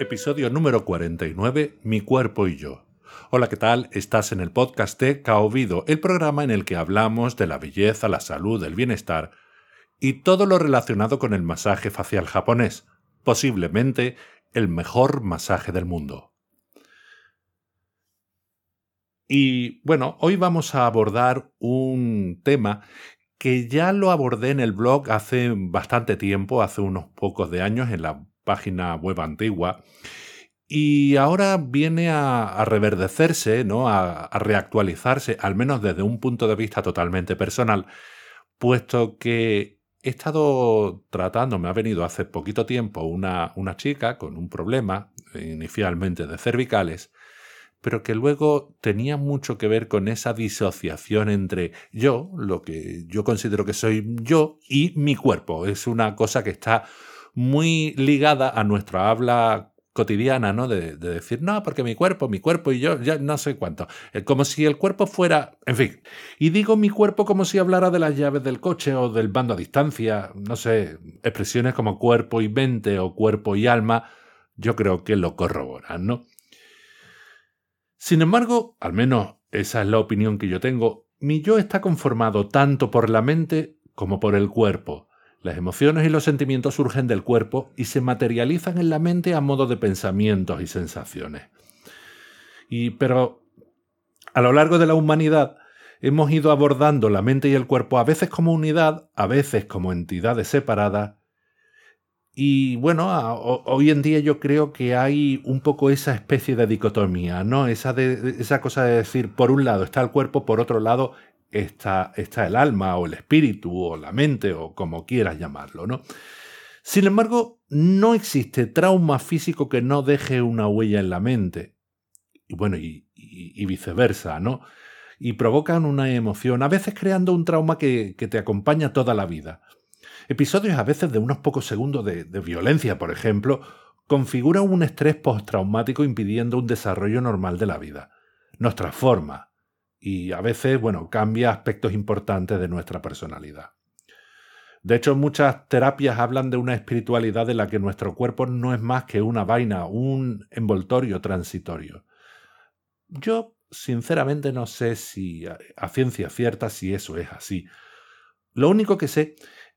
Episodio número 49, Mi cuerpo y yo. Hola, ¿qué tal? Estás en el podcast de Kaobido, el programa en el que hablamos de la belleza, la salud, el bienestar y todo lo relacionado con el masaje facial japonés, posiblemente el mejor masaje del mundo. Y bueno, hoy vamos a abordar un tema que ya lo abordé en el blog hace bastante tiempo, hace unos pocos de años, en la página web antigua, y ahora viene a, reverdecerse, ¿no? A, a, reactualizarse, al menos desde un punto de vista totalmente personal, puesto que he estado tratando, me ha venido hace poquito tiempo una, una chica con un problema, inicialmente de cervicales, pero que luego tenía mucho que ver con esa disociación entre yo, lo que yo considero que soy yo, y mi cuerpo. Es una cosa que está muy ligada a nuestra habla cotidiana, ¿no? De, decir, no, porque mi cuerpo, mi cuerpo y yo, ya no sé cuánto. Eh, como si el cuerpo fuera, en fin. Y digo mi cuerpo como si hablara de las llaves del coche o del bando a distancia, no sé, expresiones como cuerpo y mente o cuerpo y alma, yo creo que lo corroboran, ¿no? Sin embargo, al menos esa es la opinión que yo tengo, mi yo está conformado tanto por la mente como por el cuerpo. Las emociones y los sentimientos surgen del cuerpo y se materializan en la mente a modo de pensamientos y sensaciones. Y pero a lo largo de la humanidad hemos ido abordando la mente y el cuerpo a veces como unidad, a veces como entidades separadas. Y bueno, hoy en día yo creo que hay un poco esa especie de dicotomía, ¿no? Esa, de, esa cosa de decir, por un lado está el cuerpo, por otro lado está, está el alma o el espíritu o la mente o como quieras llamarlo, ¿no? Sin embargo, no existe trauma físico que no deje una huella en la mente. Y bueno, y, viceversa, ¿no? Y provocan una emoción, a veces creando un trauma que, te acompaña toda la vida. Episodios a veces de unos pocos segundos de, de violencia, por ejemplo, configuran un estrés postraumático impidiendo un desarrollo normal de la vida. Nos transforma, y a veces, bueno, cambia aspectos importantes de nuestra personalidad. De hecho, muchas terapias hablan de una espiritualidad de la que nuestro cuerpo no es más que una vaina, un envoltorio transitorio. Yo, sinceramente, no sé si a ciencia cierta si eso es así. Lo único que sé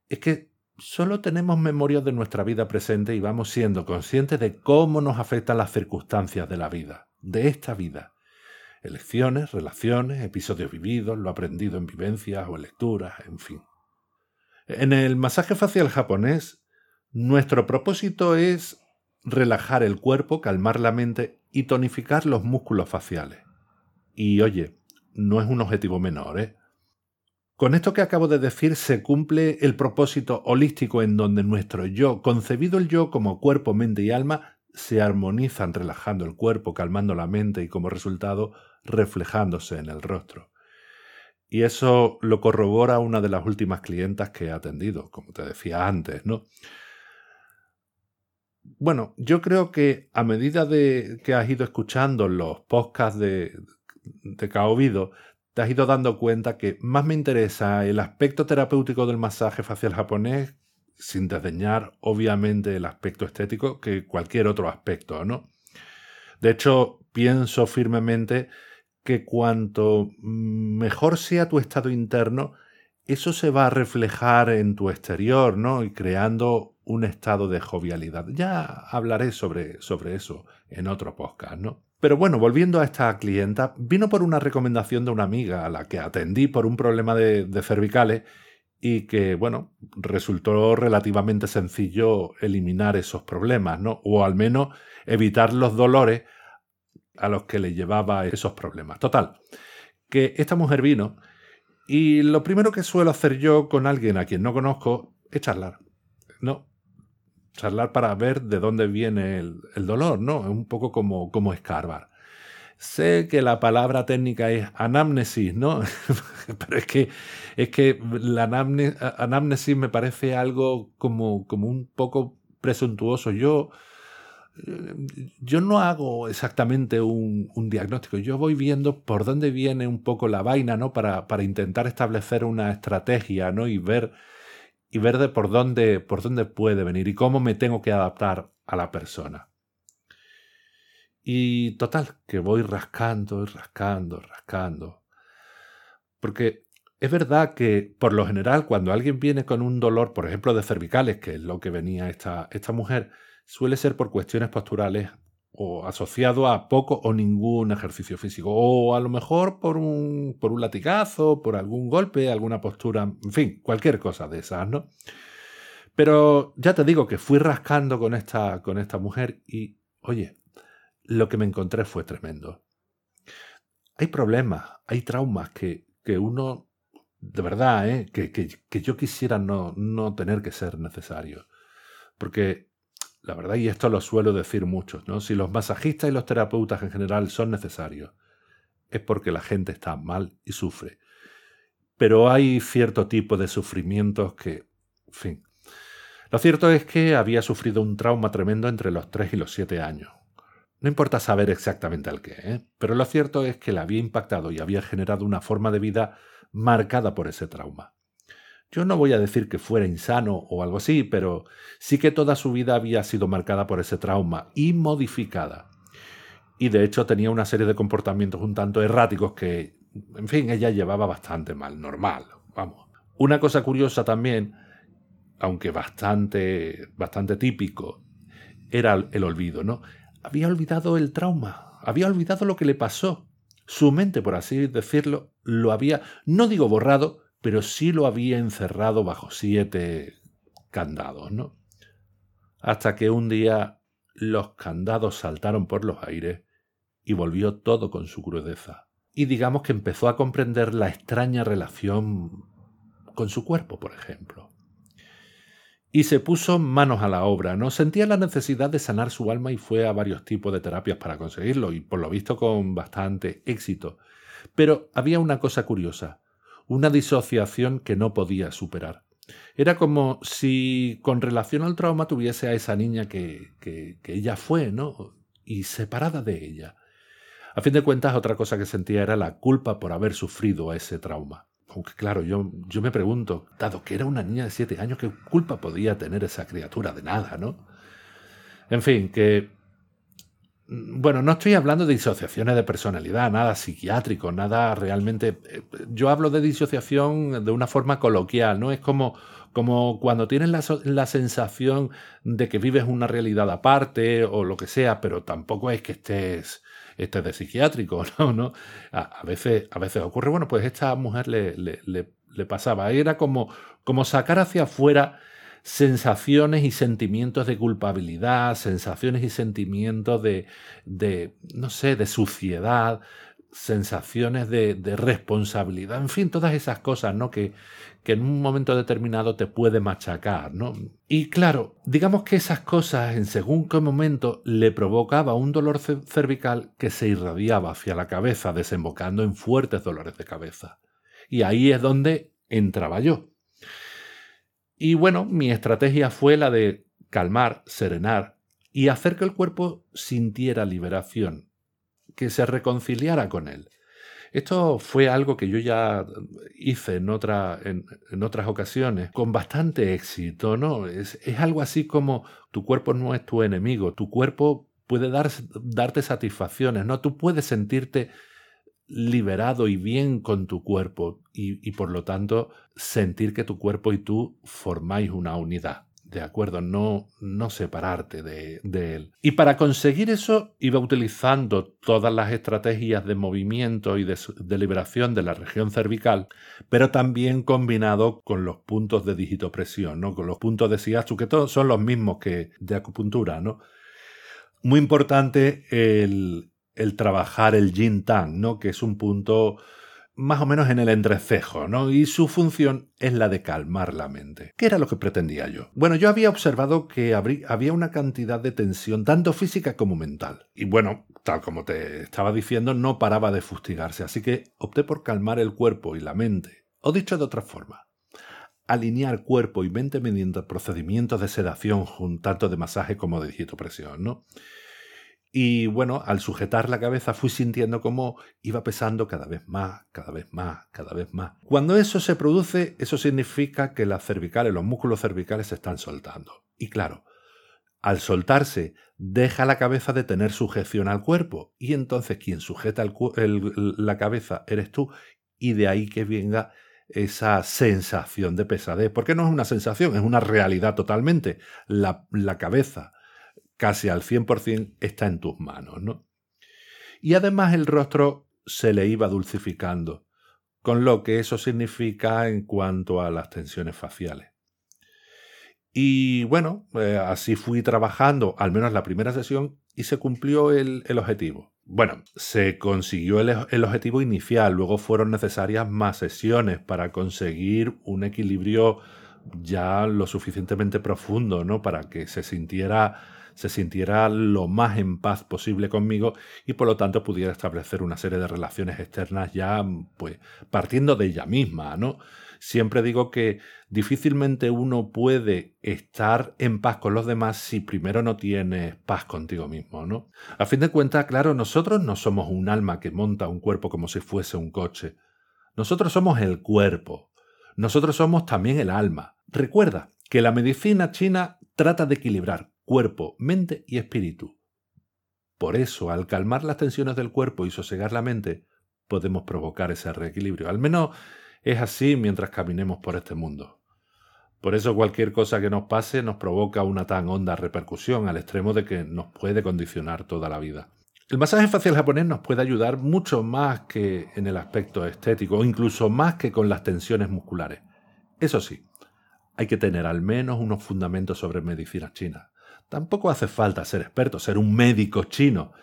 es que solo tenemos memorias de nuestra vida presente y vamos siendo conscientes de cómo nos afectan las circunstancias de la vida, de esta vida. Elecciones, relaciones, episodios vividos, lo aprendido en vivencias o en lecturas, en fin. En el masaje facial japonés, nuestro propósito es relajar el cuerpo, calmar la mente y tonificar los músculos faciales. Y oye, no es un objetivo menor, ¿eh? Con esto que acabo de decir se cumple el propósito holístico en donde nuestro yo, concebido el yo como cuerpo, mente y alma, se armonizan relajando el cuerpo, calmando la mente y como resultado reflejándose en el rostro. Y eso lo corrobora una de las últimas clientas que he atendido, como te decía antes, ¿no? Bueno, yo creo que a medida de que has ido escuchando los podcasts de, de te has ido dando cuenta que más me interesa el aspecto terapéutico del masaje facial japonés sin desdeñar obviamente el aspecto estético que cualquier otro aspecto, ¿no? De hecho, pienso firmemente que cuanto mejor sea tu estado interno, eso se va a reflejar en tu exterior, ¿no? Y creando un estado de jovialidad. Ya hablaré sobre, sobre eso en otro podcast, ¿no? Pero bueno, volviendo a esta clienta, vino por una recomendación de una amiga a la que atendí por un problema de, de cervicales y que, bueno, resultó relativamente sencillo eliminar esos problemas, ¿no? O al menos evitar los dolores a los que le llevaba esos problemas. Total, que esta mujer vino y lo primero que suelo hacer yo con alguien a quien no conozco es charlar, ¿no? Charlar para ver de dónde viene el, dolor, ¿no? Es un poco como, como escarbar. Sé que la palabra técnica es anamnesis, ¿no? Pero es que, es que la anamnesis me parece algo como, como un poco presuntuoso. Yo, yo no hago exactamente un, un, diagnóstico, yo voy viendo por dónde viene un poco la vaina, ¿no? Para, para intentar establecer una estrategia, ¿no? Y ver, y ver de por dónde, por dónde puede venir y cómo me tengo que adaptar a la persona. Y total, que voy rascando y rascando, rascando. Porque es verdad que, por lo general, cuando alguien viene con un dolor, por ejemplo, de cervicales, que es lo que venía esta, esta mujer, suele ser por cuestiones posturales o asociado a poco o ningún ejercicio físico, o a lo mejor por un, por un latigazo, por algún golpe, alguna postura, en fin, cualquier cosa de esas, ¿no? Pero ya te digo que fui rascando con esta, con esta mujer y, oye, lo que me encontré fue tremendo. Hay problemas, hay traumas que, que uno, de verdad, ¿eh? que, que, que, yo quisiera no, no tener que ser necesario. Porque la verdad, y esto lo suelo decir muchos, ¿no? Si los masajistas y los terapeutas en general son necesarios, es porque la gente está mal y sufre. Pero hay cierto tipo de sufrimientos que, en fin. Lo cierto es que había sufrido un trauma tremendo entre los 3 y los 7 años. No importa saber exactamente al qué, ¿eh? pero lo cierto es que le había impactado y había generado una forma de vida marcada por ese trauma. Yo no voy a decir que fuera insano o algo así, pero sí que toda su vida había sido marcada por ese trauma y modificada. Y de hecho tenía una serie de comportamientos un tanto erráticos que, en fin, ella llevaba bastante mal, normal, vamos. Una cosa curiosa también, aunque bastante, bastante típico, era el olvido, ¿no? Había olvidado el trauma, había olvidado lo que le pasó. Su mente, por así decirlo, lo había, no digo borrado, pero sí lo había encerrado bajo siete candados, ¿no? Hasta que un día los candados saltaron por los aires y volvió todo con su crudeza. Y digamos que empezó a comprender la extraña relación con su cuerpo, por ejemplo. Y se puso manos a la obra, ¿no? Sentía la necesidad de sanar su alma y fue a varios tipos de terapias para conseguirlo, y por lo visto con bastante éxito. Pero había una cosa curiosa una disociación que no podía superar. Era como si con relación al trauma tuviese a esa niña que, que, ella fue, ¿no? Y separada de ella. A fin de cuentas, otra cosa que sentía era la culpa por haber sufrido ese trauma. Aunque claro, yo, yo me pregunto, dado que era una niña de siete años, ¿qué culpa podía tener esa criatura de nada, no? En fin, que Mm, bueno, no estoy hablando de disociaciones de personalidad, nada psiquiátrico, nada realmente... Eh, yo hablo de disociación de una forma coloquial, ¿no? Es como, como cuando tienes la, sensación de que vives una realidad aparte o lo que sea, pero tampoco es que estés, estés de psiquiátrico, ¿no? ¿No? A, veces, a veces ocurre, bueno, pues esta mujer le, le, le, le pasaba, era como, como sacar hacia afuera sensaciones y sentimientos de culpabilidad, sensaciones y sentimientos de, de no sé, de suciedad, sensaciones de, de, responsabilidad, en fin, todas esas cosas, ¿no? Que, que en un momento determinado te puede machacar, ¿no? Y claro, digamos que esas cosas en según qué momento le provocaba un dolor cervical que se irradiaba hacia la cabeza, desembocando en fuertes dolores de cabeza. Y ahí es donde entraba yo. Y bueno, mi estrategia fue la de calmar, serenar y hacer que el cuerpo sintiera liberación, que se reconciliara con él. Esto fue algo que yo ya hice en, otra, en, otras ocasiones con bastante éxito, ¿no? Es, es, algo así como tu cuerpo no es tu enemigo, tu cuerpo puede dar, darte satisfacciones, ¿no? Tú puedes sentirte liberado y bien con tu cuerpo y, por lo tanto sentir que tu cuerpo y tú formáis una unidad. ¿De acuerdo? No, no separarte de, él. Y para conseguir eso iba utilizando todas las estrategias de movimiento y de, liberación de la región cervical, pero también combinado con los puntos de digitopresión, ¿no? Con los puntos de Siachu, que todos son los mismos que de acupuntura, ¿no? Muy importante el, el trabajar el yin tang, ¿no? que es un punto más o menos en el entrecejo, ¿no? Y su función es la de calmar la mente. ¿Qué era lo que pretendía yo? Bueno, yo había observado que había una cantidad de tensión, tanto física como mental. Y bueno, tal como te estaba diciendo, no paraba de fustigarse, así que opté por calmar el cuerpo y la mente. O dicho de otra forma, alinear cuerpo y mente mediante procedimientos de sedación, tanto de masaje como de digitopresión, ¿no? Y bueno, al sujetar la cabeza fui sintiendo cómo iba pesando cada vez más, cada vez más, cada vez más. Cuando eso se produce, eso significa que las cervicales, los músculos cervicales se están soltando. Y claro, Al soltarse, deja la cabeza de tener sujeción al cuerpo y entonces quien sujeta la cabeza eres tú y de ahí que venga esa sensación de pesadez, porque no es una sensación, es una realidad totalmente. La, la cabeza casi al 100% está en tus manos, ¿no? Y además el rostro se le iba dulcificando, con lo que eso significa en cuanto a las tensiones faciales. Y bueno, eh, así fui trabajando, al menos la primera sesión, y se cumplió el, objetivo. Bueno, se consiguió el, el, objetivo inicial, luego fueron necesarias más sesiones para conseguir un equilibrio ya lo suficientemente profundo, ¿no? Para que se sintiera se sintiera lo más en paz posible conmigo y por lo tanto pudiera establecer una serie de relaciones externas ya pues partiendo de ella misma, ¿no? Siempre digo que difícilmente uno puede estar en paz con los demás si primero no tienes paz contigo mismo, ¿no? A fin de cuentas, claro, nosotros no somos un alma que monta un cuerpo como si fuese un coche. Nosotros somos el cuerpo. Nosotros somos también el alma. Recuerda que la medicina china trata de equilibrar cuerpo, mente y espíritu. Por eso, al calmar las tensiones del cuerpo y sosegar la mente, podemos provocar ese reequilibrio. Al menos es así mientras caminemos por este mundo. Por eso cualquier cosa que nos pase nos provoca una tan honda repercusión al extremo de que nos puede condicionar toda la vida. El masaje facial japonés nos puede ayudar mucho más que en el aspecto estético, o incluso más que con las tensiones musculares. Eso sí, hay que tener al menos unos fundamentos sobre medicina china. Tampoco hace falta ser experto, ser un médico chino,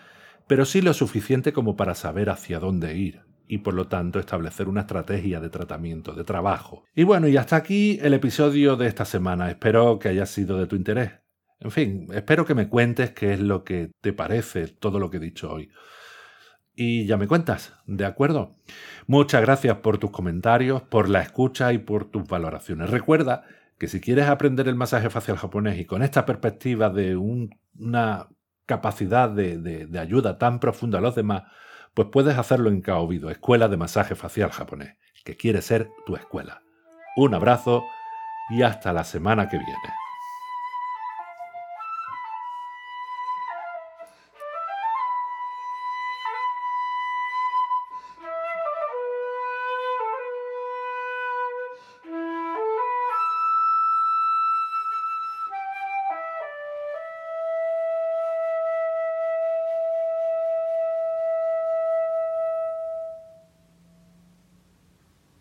pero sí lo suficiente como para saber hacia dónde ir y por lo tanto establecer una estrategia de tratamiento, de trabajo. Y bueno, y hasta aquí el episodio de esta semana. Espero que haya sido de tu interés. En fin, espero que me cuentes qué es lo que te parece todo lo que he dicho hoy. Y ya me cuentas, ¿de acuerdo? Muchas gracias por tus comentarios, por la escucha y por tus valoraciones. Recuerda que si quieres aprender el masaje facial japonés y con esta perspectiva de una capacidad de, ayuda tan profunda a los demás, pues puedes hacerlo en Kaobido, Escuela de Masaje Facial Japonés, que quiere ser tu escuela. Un abrazo y hasta la semana que viene.